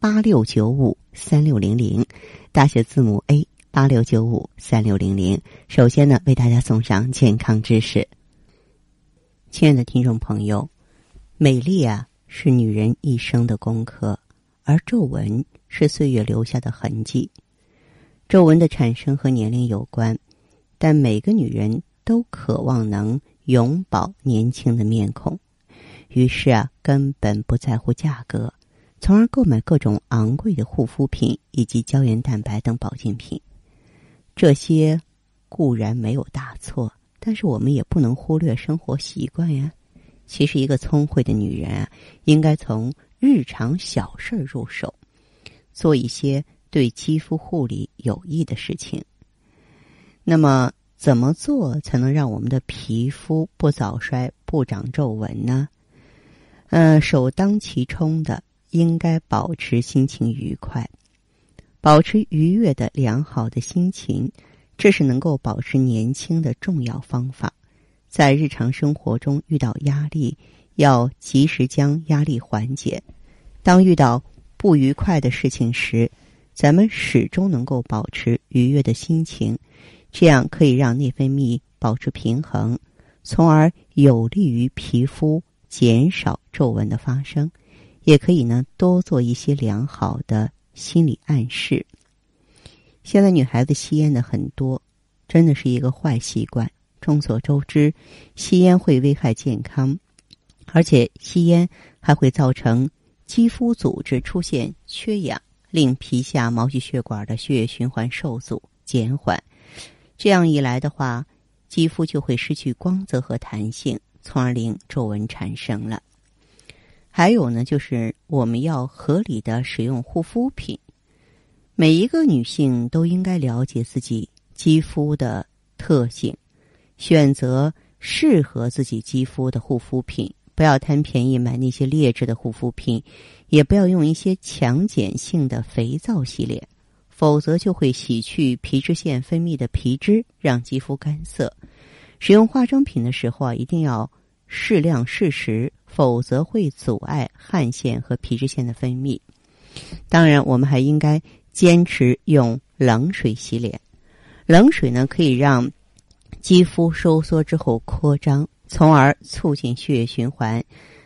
八六九五三六零零，大写字母 A 八六九五三六零零。首先呢，为大家送上健康知识。亲爱的听众朋友，美丽啊，是女人一生的功课，而皱纹是岁月留下的痕迹。皱纹的产生和年龄有关，但每个女人都渴望能永葆年轻的面孔。于是啊，根本不在乎价格，从而购买各种昂贵的护肤品以及胶原蛋白等保健品。这些固然没有大错，但是我们也不能忽略生活习惯呀。其实，一个聪慧的女人啊，应该从日常小事入手，做一些对肌肤护理有益的事情。那么，怎么做才能让我们的皮肤不早衰、不长皱纹呢？嗯，首当其冲的应该保持心情愉快，保持愉悦的良好的心情，这是能够保持年轻的重要方法。在日常生活中遇到压力，要及时将压力缓解。当遇到不愉快的事情时，咱们始终能够保持愉悦的心情，这样可以让内分泌保持平衡，从而有利于皮肤。减少皱纹的发生，也可以呢多做一些良好的心理暗示。现在女孩子吸烟的很多，真的是一个坏习惯。众所周知，吸烟会危害健康，而且吸烟还会造成肌肤组织出现缺氧，令皮下毛细血管的血液循环受阻减缓。这样一来的话，肌肤就会失去光泽和弹性。从而令皱纹产生了。还有呢，就是我们要合理的使用护肤品。每一个女性都应该了解自己肌肤的特性，选择适合自己肌肤的护肤品。不要贪便宜买那些劣质的护肤品，也不要用一些强碱性的肥皂洗脸，否则就会洗去皮脂腺分泌的皮脂，让肌肤干涩。使用化妆品的时候啊，一定要适量适时，否则会阻碍汗腺和皮脂腺的分泌。当然，我们还应该坚持用冷水洗脸。冷水呢，可以让肌肤收缩之后扩张，从而促进血液循环，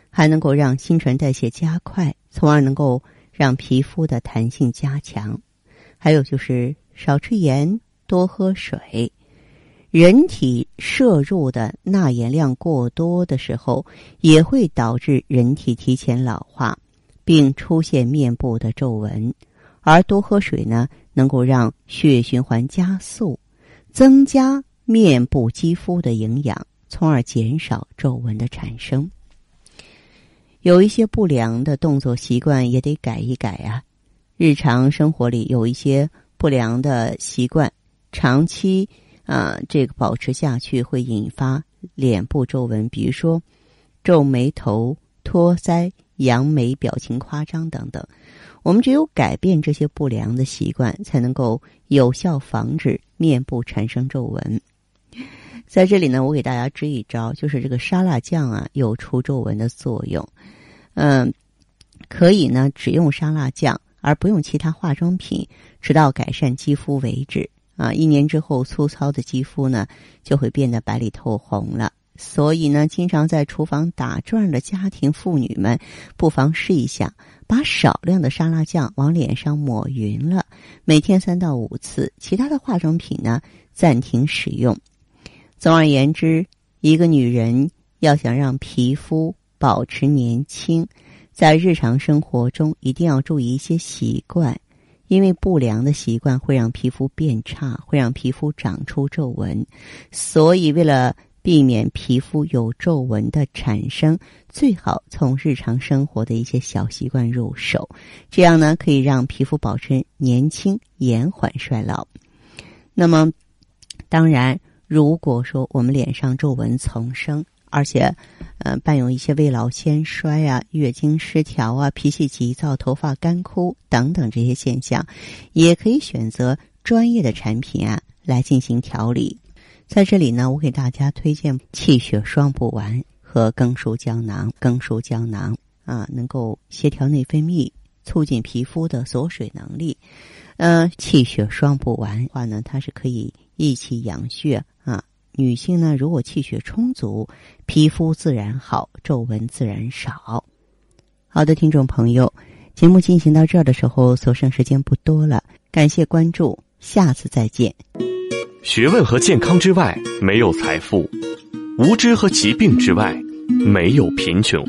还能够让新陈代谢加快，从而能够让皮肤的弹性加强。还有就是少吃盐，多喝水。人体摄入的钠盐量过多的时候，也会导致人体提前老化，并出现面部的皱纹。而多喝水呢，能够让血液循环加速，增加面部肌肤的营养，从而减少皱纹的产生。有一些不良的动作习惯也得改一改啊！日常生活里有一些不良的习惯，长期。啊，这个保持下去会引发脸部皱纹，比如说皱眉头、托腮、扬眉、表情夸张等等。我们只有改变这些不良的习惯，才能够有效防止面部产生皱纹。在这里呢，我给大家支一招，就是这个沙拉酱啊，有除皱纹的作用。嗯，可以呢，只用沙拉酱，而不用其他化妆品，直到改善肌肤为止。啊，一年之后，粗糙的肌肤呢就会变得白里透红了。所以呢，经常在厨房打转的家庭妇女们，不妨试一下，把少量的沙拉酱往脸上抹匀了，每天三到五次。其他的化妆品呢，暂停使用。总而言之，一个女人要想让皮肤保持年轻，在日常生活中一定要注意一些习惯。因为不良的习惯会让皮肤变差，会让皮肤长出皱纹，所以为了避免皮肤有皱纹的产生，最好从日常生活的一些小习惯入手，这样呢可以让皮肤保持年轻，延缓衰老。那么，当然，如果说我们脸上皱纹丛生，而且，呃，伴有一些未老先衰啊、月经失调啊、脾气急躁、头发干枯等等这些现象，也可以选择专业的产品啊来进行调理。在这里呢，我给大家推荐气血双补丸和更舒胶囊。更舒胶囊啊，能够协调内分泌，促进皮肤的锁水能力。呃，气血双补丸的话呢，它是可以益气养血啊。女性呢，如果气血充足，皮肤自然好，皱纹自然少。好的，听众朋友，节目进行到这儿的时候，所剩时间不多了，感谢关注，下次再见。学问和健康之外，没有财富；无知和疾病之外，没有贫穷。